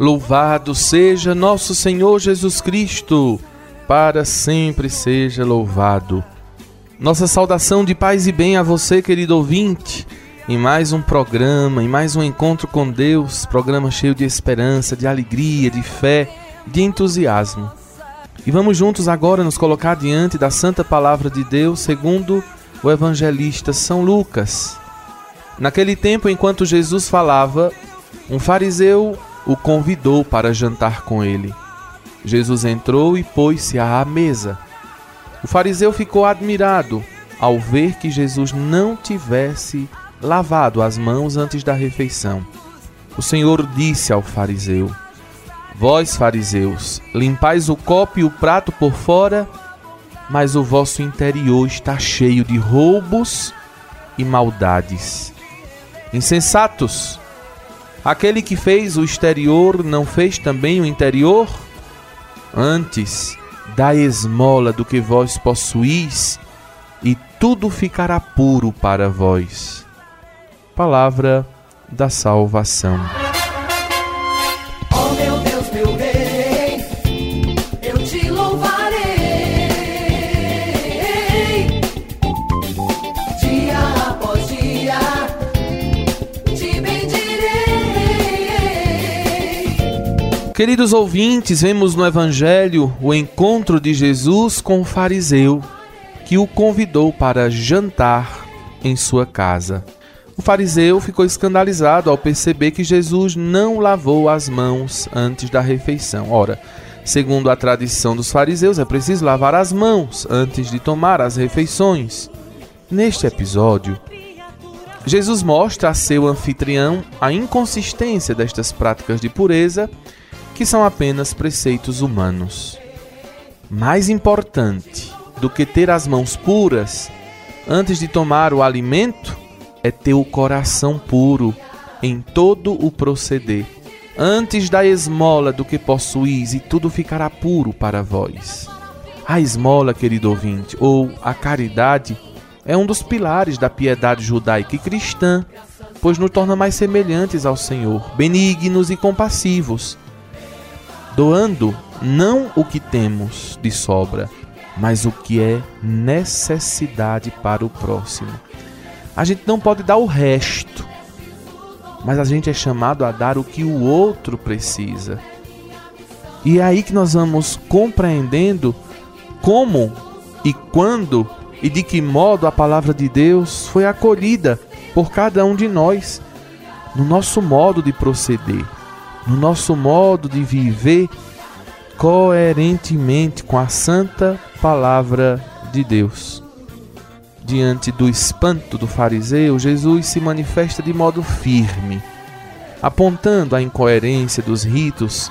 Louvado seja nosso Senhor Jesus Cristo, para sempre seja louvado. Nossa saudação de paz e bem a você, querido ouvinte, em mais um programa, em mais um encontro com Deus, programa cheio de esperança, de alegria, de fé, de entusiasmo. E vamos juntos agora nos colocar diante da santa palavra de Deus, segundo o evangelista São Lucas. Naquele tempo, enquanto Jesus falava, um fariseu o convidou para jantar com ele. Jesus entrou e pôs-se à mesa. O fariseu ficou admirado ao ver que Jesus não tivesse lavado as mãos antes da refeição. O Senhor disse ao fariseu: Vós, fariseus, limpais o copo e o prato por fora, mas o vosso interior está cheio de roubos e maldades. Insensatos! Aquele que fez o exterior não fez também o interior? Antes, dá esmola do que vós possuís, e tudo ficará puro para vós. Palavra da salvação. Queridos ouvintes, vemos no Evangelho o encontro de Jesus com o fariseu que o convidou para jantar em sua casa. O fariseu ficou escandalizado ao perceber que Jesus não lavou as mãos antes da refeição. Ora, segundo a tradição dos fariseus, é preciso lavar as mãos antes de tomar as refeições. Neste episódio, Jesus mostra a seu anfitrião a inconsistência destas práticas de pureza que são apenas preceitos humanos. Mais importante do que ter as mãos puras antes de tomar o alimento é ter o coração puro em todo o proceder. Antes da esmola do que possuís, e tudo ficará puro para vós. A esmola, querido ouvinte, ou a caridade, é um dos pilares da piedade judaica e cristã, pois nos torna mais semelhantes ao Senhor, benignos e compassivos, doando não o que temos de sobra, mas o que é necessidade para o próximo. A gente não pode dar o resto, mas a gente é chamado a dar o que o outro precisa. E é aí que nós vamos compreendendo como e quando e de que modo a palavra de Deus foi acolhida por cada um de nós no nosso modo de proceder no nosso modo de viver coerentemente com a santa palavra de Deus. Diante do espanto do fariseu, Jesus se manifesta de modo firme, apontando a incoerência dos ritos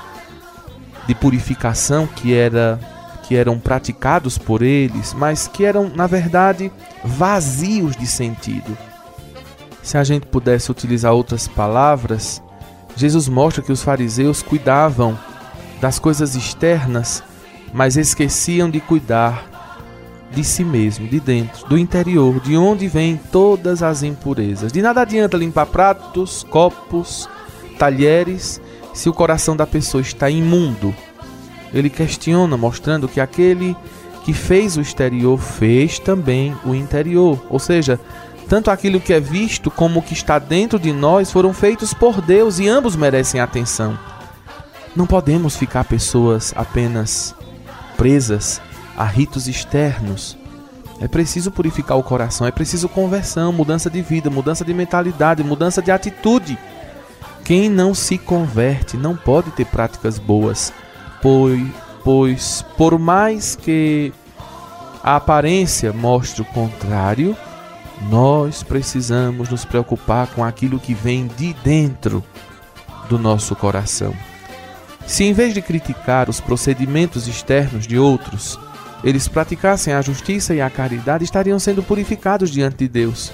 de purificação que era que eram praticados por eles, mas que eram na verdade vazios de sentido. Se a gente pudesse utilizar outras palavras, Jesus mostra que os fariseus cuidavam das coisas externas, mas esqueciam de cuidar de si mesmo, de dentro, do interior, de onde vêm todas as impurezas. De nada adianta limpar pratos, copos, talheres, se o coração da pessoa está imundo. Ele questiona, mostrando que aquele que fez o exterior fez também o interior, ou seja, tanto aquilo que é visto como o que está dentro de nós foram feitos por Deus e ambos merecem atenção. Não podemos ficar pessoas apenas presas a ritos externos. É preciso purificar o coração, é preciso conversão, mudança de vida, mudança de mentalidade, mudança de atitude. Quem não se converte não pode ter práticas boas, pois, pois por mais que a aparência mostre o contrário, nós precisamos nos preocupar com aquilo que vem de dentro do nosso coração. Se em vez de criticar os procedimentos externos de outros, eles praticassem a justiça e a caridade, estariam sendo purificados diante de Deus.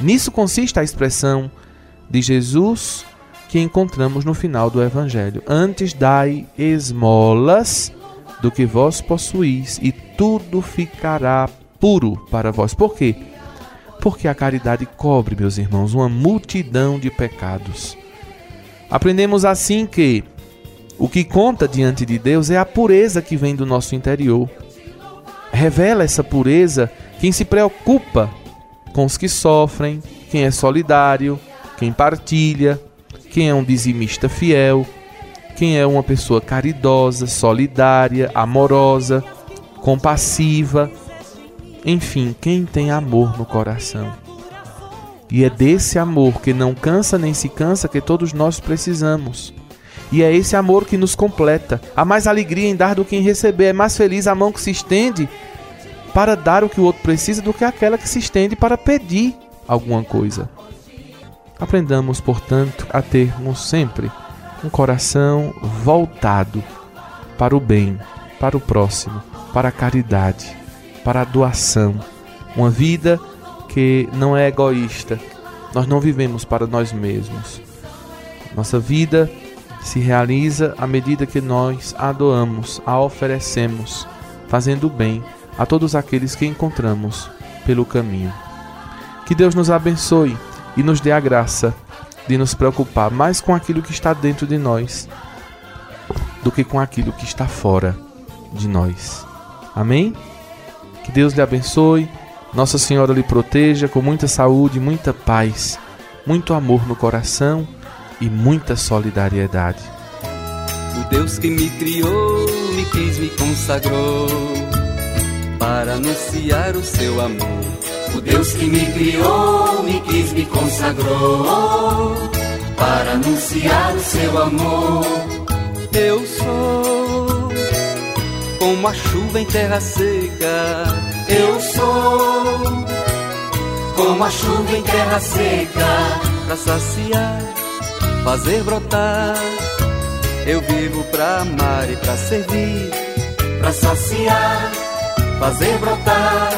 Nisso consiste a expressão de Jesus que encontramos no final do Evangelho: Antes dai esmolas do que vós possuís, e tudo ficará puro para vós. Por quê? Porque a caridade cobre, meus irmãos, uma multidão de pecados. Aprendemos assim que O que conta diante de Deus é a pureza que vem do nosso interior. Revela essa pureza quem se preocupa com os que sofrem, quem é solidário, quem partilha, quem é um dizimista fiel, quem é uma pessoa caridosa, solidária, amorosa, compassiva, enfim, quem tem amor no coração. E é desse amor que não cansa nem se cansa que todos nós precisamos. E é esse amor que nos completa. Há mais alegria em dar do que em receber. É mais feliz a mão que se estende para dar o que o outro precisa do que aquela que se estende para pedir alguma coisa. Aprendamos, portanto, a termos sempre um coração voltado para o bem, para o próximo, para a caridade, para a doação. Uma vida que não é egoísta. Nós não vivemos para nós mesmos. Nossa vida se realiza à medida que nós a doamos, a oferecemos, fazendo bem a todos aqueles que encontramos pelo caminho. Que Deus nos abençoe e nos dê a graça de nos preocupar mais com aquilo que está dentro de nós do que com aquilo que está fora de nós. Amém? Que Deus lhe abençoe, Nossa Senhora lhe proteja com muita saúde, muita paz, muito amor no coração e muita solidariedade. O Deus que me criou, me quis, me consagrou para anunciar o seu amor. O Deus que me criou, me quis, me consagrou para anunciar o seu amor. Eu sou como a chuva em terra seca. Eu sou como a chuva em terra seca para saciar fazer brotar. Eu vivo pra amar e pra servir, pra saciar, fazer brotar.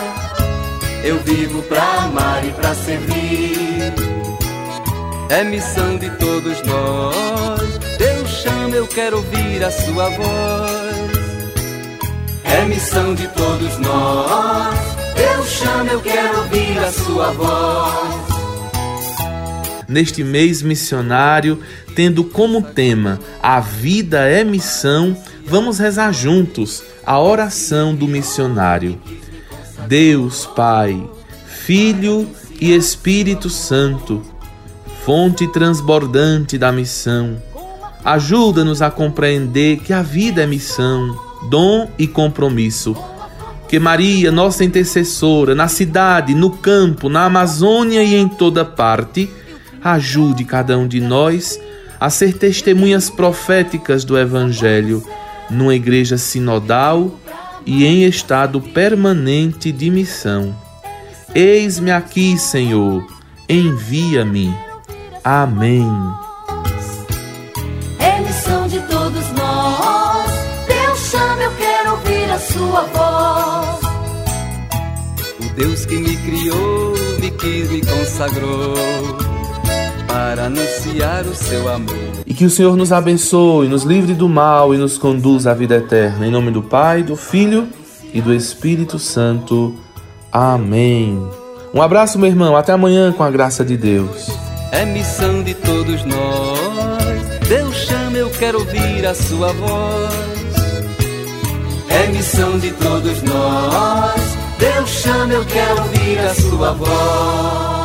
Eu vivo pra amar e pra servir. É missão de todos nós. Deus chama, eu quero ouvir a sua voz. Missão de todos nós. Deus chama, eu quero ouvir a sua voz neste mês missionário, tendo como tema A Vida é Missão, vamos rezar juntos a oração do missionário. Deus Pai, Filho e Espírito Santo, fonte transbordante da missão, ajuda-nos a compreender que a vida é missão, dom e compromisso. Que Maria, nossa intercessora, na cidade, no campo, na Amazônia e em toda parte, ajude cada um de nós a ser testemunhas proféticas do Evangelho numa igreja sinodal e em estado permanente de missão. Eis-me aqui, Senhor, envia-me. Amém. É missão de todos nós. A sua voz. O Deus que me criou, me quis, me consagrou para anunciar o seu amor. E que o Senhor nos abençoe, nos livre do mal e nos conduza à vida eterna. Em nome do Pai, do Filho e do Espírito Santo. Amém. Um abraço, meu irmão. Até amanhã com a graça de Deus. É missão de todos nós. Deus chama, eu quero ouvir a sua voz. É missão de todos nós. Deus chama, eu quero ouvir a sua voz.